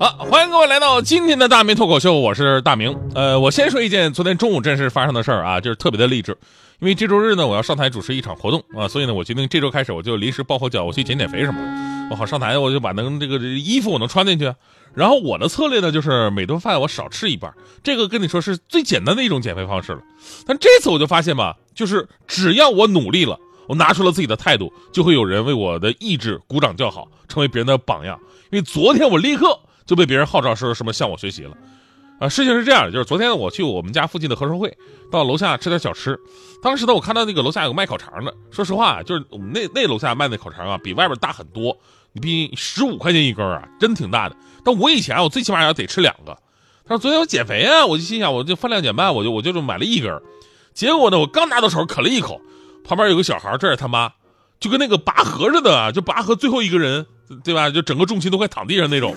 好，欢迎各位来到今天的大明脱口秀，我是大明。呃，我先说一件昨天中午真实发生的事儿啊，就是特别的励志。因为这周日呢，我要上台主持一场活动啊，所以呢，我决定这周开始我就临时抱佛脚，我去减减肥什么的。我好上台，我就把能这个衣服我能穿进去。然后我的策略呢，就是每顿饭我少吃一半，这个跟你说是最简单的一种减肥方式了。但这次我就发现吧，就是只要我努力了，我拿出了自己的态度，就会有人为我的意志鼓掌叫好，成为别人的榜样。因为昨天我立刻就被别人号召说什么向我学习了。啊，事情是这样的，就是昨天我去我们家附近的合生汇，到楼下吃点小吃。当时呢，我看到那个楼下有卖烤肠的。说实话，就是我们那那楼下卖那烤肠啊，比外边大很多。你比十五块钱一根啊，真挺大的。但我以前我最起码要得吃两个。他说昨天我减肥啊，我就心想我就饭量减半，我就我就买了一根。结果呢，我刚拿到手啃了一口，旁边有个小孩，这是他妈，就跟那个拔河似的，就拔河最后一个人，对吧？就整个重心都快躺地上那种。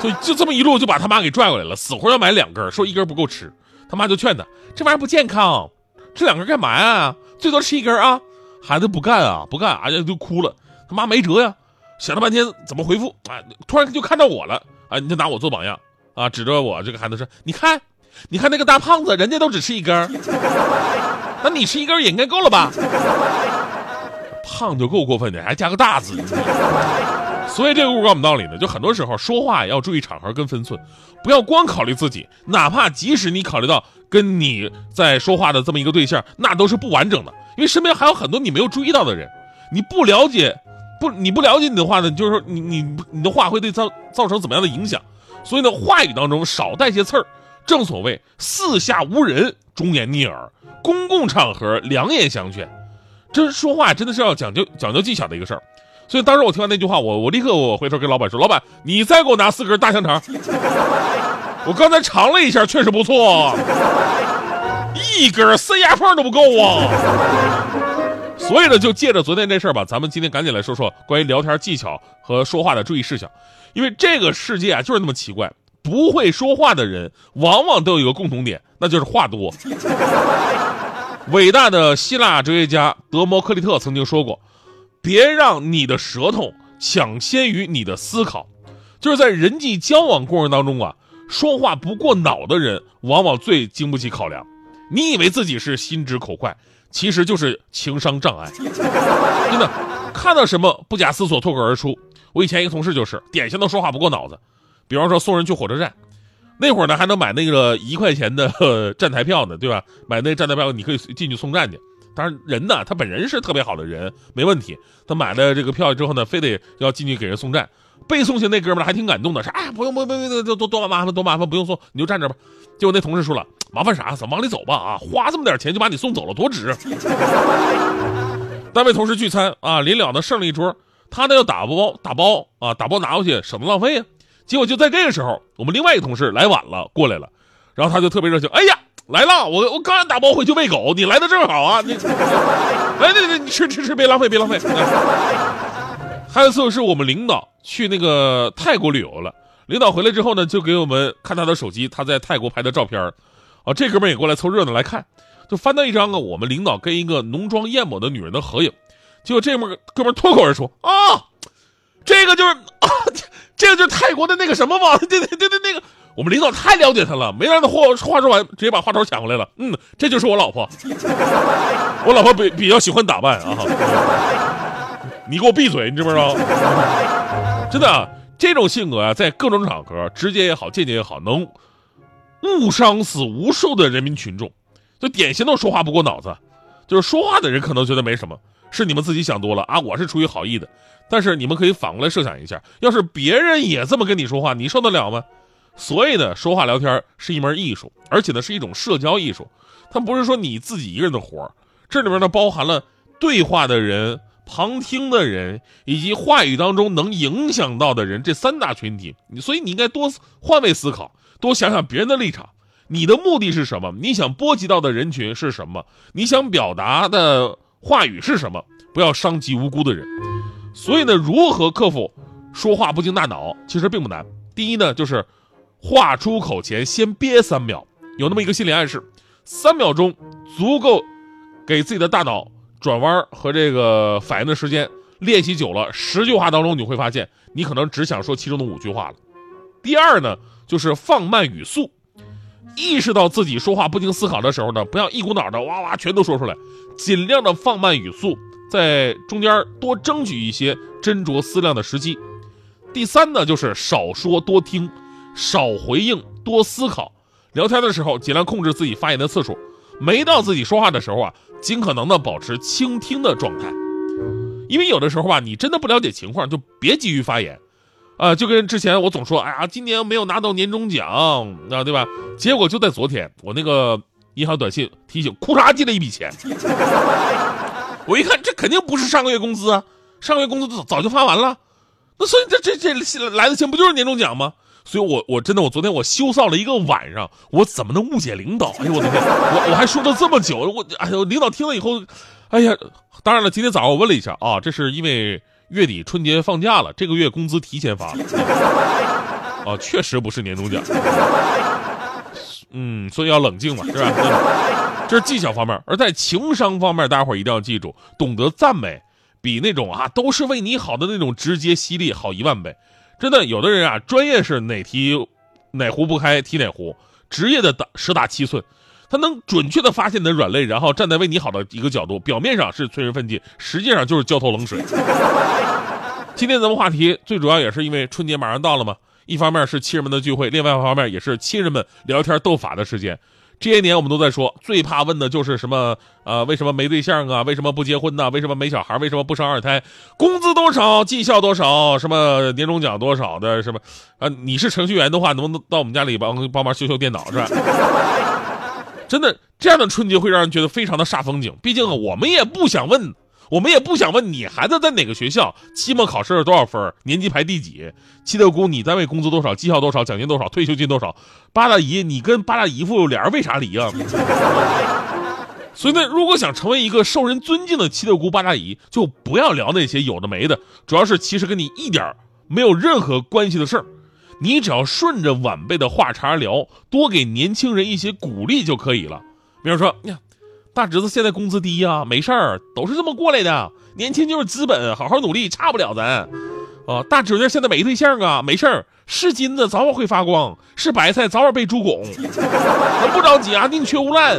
就就这么一路就把他妈给拽过来了，死活要买两根，说一根不够吃，他妈就劝他这玩意儿不健康，吃两根干嘛呀？最多吃一根啊！孩子不干啊，不干，哎呀就哭了。他妈没辙呀，想了半天怎么回复啊？突然就看到我了啊！你就拿我做榜样啊，指着我这个孩子说：“你看，你看那个大胖子，人家都只吃一根，那你吃一根也应该够了吧？胖就够过分的，还加个大字。”所以这个故事告诉我们道理呢，就很多时候说话也要注意场合跟分寸，不要光考虑自己，哪怕即使你考虑到跟你在说话的这么一个对象，那都是不完整的，因为身边还有很多你没有注意到的人，你不了解，不你不了解你的话呢，就是说你你你的话会对造造成怎么样的影响？所以呢，话语当中少带些刺儿，正所谓四下无人，忠言逆耳，公共场合两言相劝，这说话真的是要讲究讲究技巧的一个事儿。所以当时我听完那句话，我我立刻我回头跟老板说：“老板，你再给我拿四根大香肠。我刚才尝了一下，确实不错，一根塞牙缝都不够啊。”所以呢，就借着昨天这事儿吧，咱们今天赶紧来说说关于聊天技巧和说话的注意事项。因为这个世界啊，就是那么奇怪，不会说话的人往往都有一个共同点，那就是话多。伟大的希腊哲学家德摩克利特曾经说过。别让你的舌头抢先于你的思考，就是在人际交往过程当中啊，说话不过脑的人往往最经不起考量。你以为自己是心直口快，其实就是情商障碍。真的，看到什么不假思索脱口而出。我以前一个同事就是典型的说话不过脑子。比方说送人去火车站，那会儿呢还能买那个一块钱的 站台票呢，对吧？买那个站台票你可以进去送站去。当然，人呢，他本人是特别好的人，没问题。他买了这个票之后呢，非得要进去给人送站。被送去那哥们还挺感动的，说：“哎，不用，不用，不用，多多多麻烦，多麻烦，不用送，你就站这吧。”结果那同事说了：“麻烦啥？咱往里走吧，啊，花这么点钱就把你送走了，多值！” 单位同事聚餐啊，临了呢剩了一桌，他呢要打包打包啊，打包拿回去省得浪费啊。结果就在这个时候，我们另外一个同事来晚了，过来了，然后他就特别热情：“哎呀！”来了，我我刚打包回去喂狗，你来的正好啊！你，来，对对，你吃吃吃，别浪费，别浪费。还有一次是我们领导去那个泰国旅游了，领导回来之后呢，就给我们看他的手机，他在泰国拍的照片啊，这哥们也过来凑热闹来看，就翻到一张啊，我们领导跟一个浓妆艳抹的女人的合影，结果这门哥们脱口而出啊，这个就是，这个就是泰国的那个什么嘛，对对对对，那个。我们领导太了解他了，没让他话话说完，直接把话头抢回来了。嗯，这就是我老婆，我老婆比比较喜欢打扮啊。你给我闭嘴，你知不知道？真的，这种性格啊，在各种场合，直接也好，间接也好，能误伤死无数的人民群众。就典型的说话不过脑子，就是说话的人可能觉得没什么，是你们自己想多了啊。我是出于好意的，但是你们可以反过来设想一下，要是别人也这么跟你说话，你受得了吗？所以呢，说话聊天是一门艺术，而且呢是一种社交艺术。它不是说你自己一个人的活儿，这里面呢包含了对话的人、旁听的人以及话语当中能影响到的人这三大群体。所以你应该多换位思考，多想想别人的立场。你的目的是什么？你想波及到的人群是什么？你想表达的话语是什么？不要伤及无辜的人。所以呢，如何克服说话不经大脑，其实并不难。第一呢，就是话出口前先憋三秒，有那么一个心理暗示，三秒钟足够给自己的大脑转弯和这个反应的时间。练习久了，十句话当中你会发现，你可能只想说其中的五句话了。第二呢，就是放慢语速，意识到自己说话不经思考的时候呢，不要一股脑的哇哇全都说出来，尽量的放慢语速。在中间多争取一些斟酌思量的时机。第三呢，就是少说多听，少回应多思考。聊天的时候尽量控制自己发言的次数，没到自己说话的时候啊，尽可能的保持倾听的状态。因为有的时候吧，你真的不了解情况，就别急于发言。啊，就跟之前我总说，哎呀，今年没有拿到年终奖啊，对吧？结果就在昨天，我那个银行短信提醒，库嚓进了一笔钱。我一看，这肯定不是上个月工资啊！上个月工资早早就发完了，那所以这这这来的钱不就是年终奖吗？所以，我我真的我昨天我羞臊了一个晚上，我怎么能误解领导？哎呦我的天，我我还说了这么久，我哎呦领导听了以后，哎呀，当然了，今天早上我问了一下啊，这是因为月底春节放假了，这个月工资提前发了，啊，确实不是年终奖，嗯，所以要冷静嘛，是吧？这是技巧方面，而在情商方面，大家伙一定要记住，懂得赞美，比那种啊都是为你好的那种直接犀利好一万倍。真的，有的人啊，专业是哪题哪壶不开提哪壶，职业的打十打七寸，他能准确的发现你的软肋，然后站在为你好的一个角度，表面上是催人奋进，实际上就是浇头冷水。今天咱们话题最主要也是因为春节马上到了嘛，一方面是亲人们的聚会，另外一方面也是亲人们聊天斗法的时间。这些年我们都在说，最怕问的就是什么？呃，为什么没对象啊？为什么不结婚呢？为什么没小孩？为什么不生二胎？工资多少？绩效多少？什么年终奖多少的？什么？啊，你是程序员的话，能不能到我们家里帮帮忙修修电脑是吧？真的，这样的春节会让人觉得非常的煞风景。毕竟我们也不想问。我们也不想问你孩子在哪个学校，期末考试是多少分，年级排第几？七大姑，你单位工资多少？绩效多少？奖金多少？退休金多少？八大姨，你跟八大姨夫俩人为啥离啊？所以呢，如果想成为一个受人尊敬的七大姑八大姨，就不要聊那些有的没的，主要是其实跟你一点没有任何关系的事儿，你只要顺着晚辈的话茬聊，多给年轻人一些鼓励就可以了。比如说，呀。大侄子现在工资低呀，没事儿，都是这么过来的。年轻就是资本，好好努力，差不了咱。啊，大侄子现在没对象啊，没事儿，是金子早晚会发光，是白菜早晚被猪拱。不着急啊，宁缺毋滥。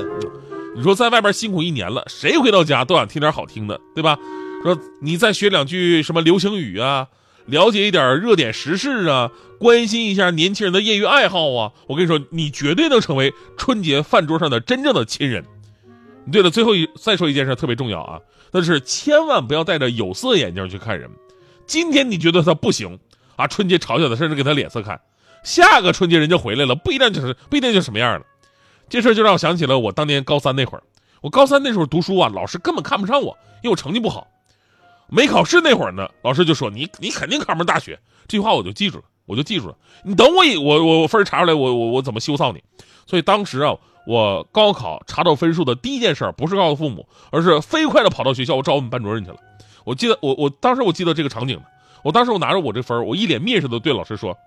你说在外边辛苦一年了，谁回到家都想听点好听的，对吧？说你再学两句什么流行语啊，了解一点热点时事啊，关心一下年轻人的业余爱好啊，我跟你说，你绝对能成为春节饭桌上的真正的亲人。对了，最后一再说一件事特别重要啊，那是千万不要戴着有色眼镜去看人。今天你觉得他不行啊，春节嘲笑他，甚至给他脸色看。下个春节人家回来了，不一定就是不一定就什么样了。这事就让我想起了我当年高三那会儿。我高三那时候读书啊，老师根本看不上我，因为我成绩不好。没考试那会儿呢，老师就说你你肯定考不上大学。这句话我就记住了，我就记住了。你等我一我我我分查出来，我我我怎么羞臊你？所以当时啊。我高考查到分数的第一件事不是告诉父母，而是飞快的跑到学校，我找我们班主任去了。我记得我我当时我记得这个场景我当时我拿着我这分我一脸蔑视的对老师说：“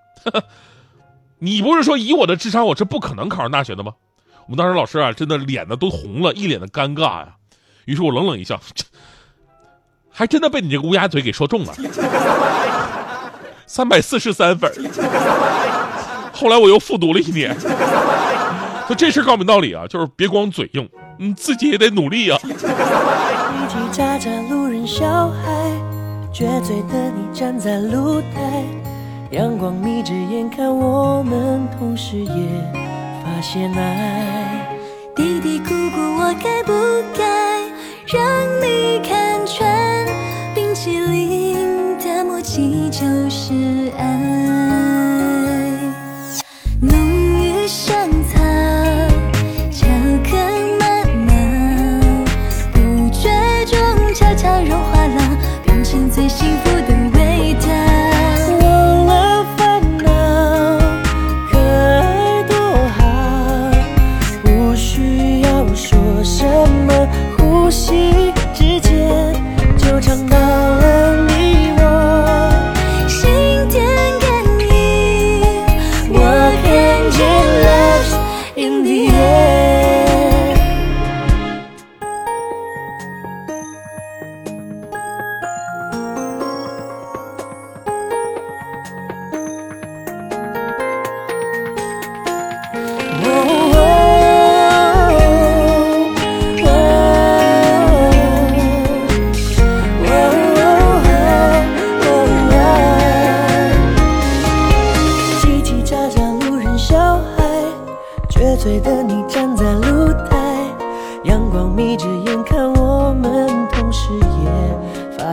你不是说以我的智商我是不可能考上大学的吗？”我们当时老师啊，真的脸呢都红了，一脸的尴尬呀。于是我冷冷一笑，还真的被你这个乌鸦嘴给说中了，三百四十三分。后来我又复读了一年。那这事告诉我们道理啊，就是别光嘴硬，你，自己也得努力啊。叽叽喳喳，路人小孩，撅嘴的你站在露台，阳光眯着眼看我们，同时也发现爱。嘀嘀咕咕，我该不该让你看穿，定的默契就是爱。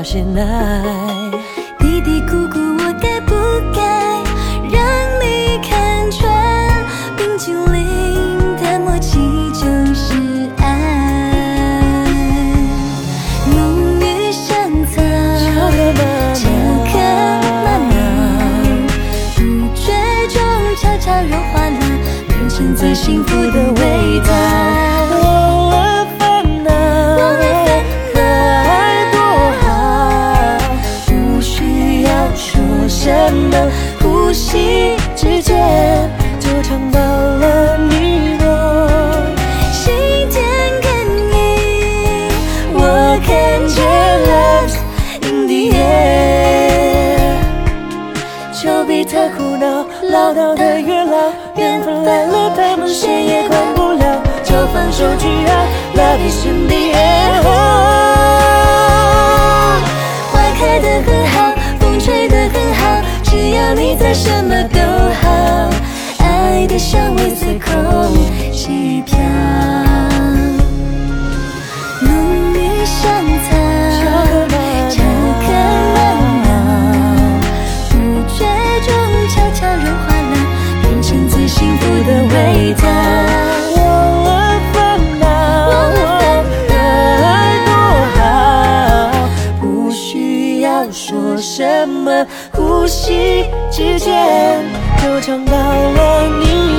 起来，嘀嘀咕咕，我该不该让你看穿冰淇淋的默契就是爱？浓郁香草，巧克玛瑙，拒绝中悄悄融化了，变成最幸福的我。太苦恼唠叨的越老，缘分来了，他们谁也管不了，就放手去爱，Love is in the air。花开的很好，风吹得很好，只要你在，什么都好。爱的香味随空什么，呼吸之间就尝到了你。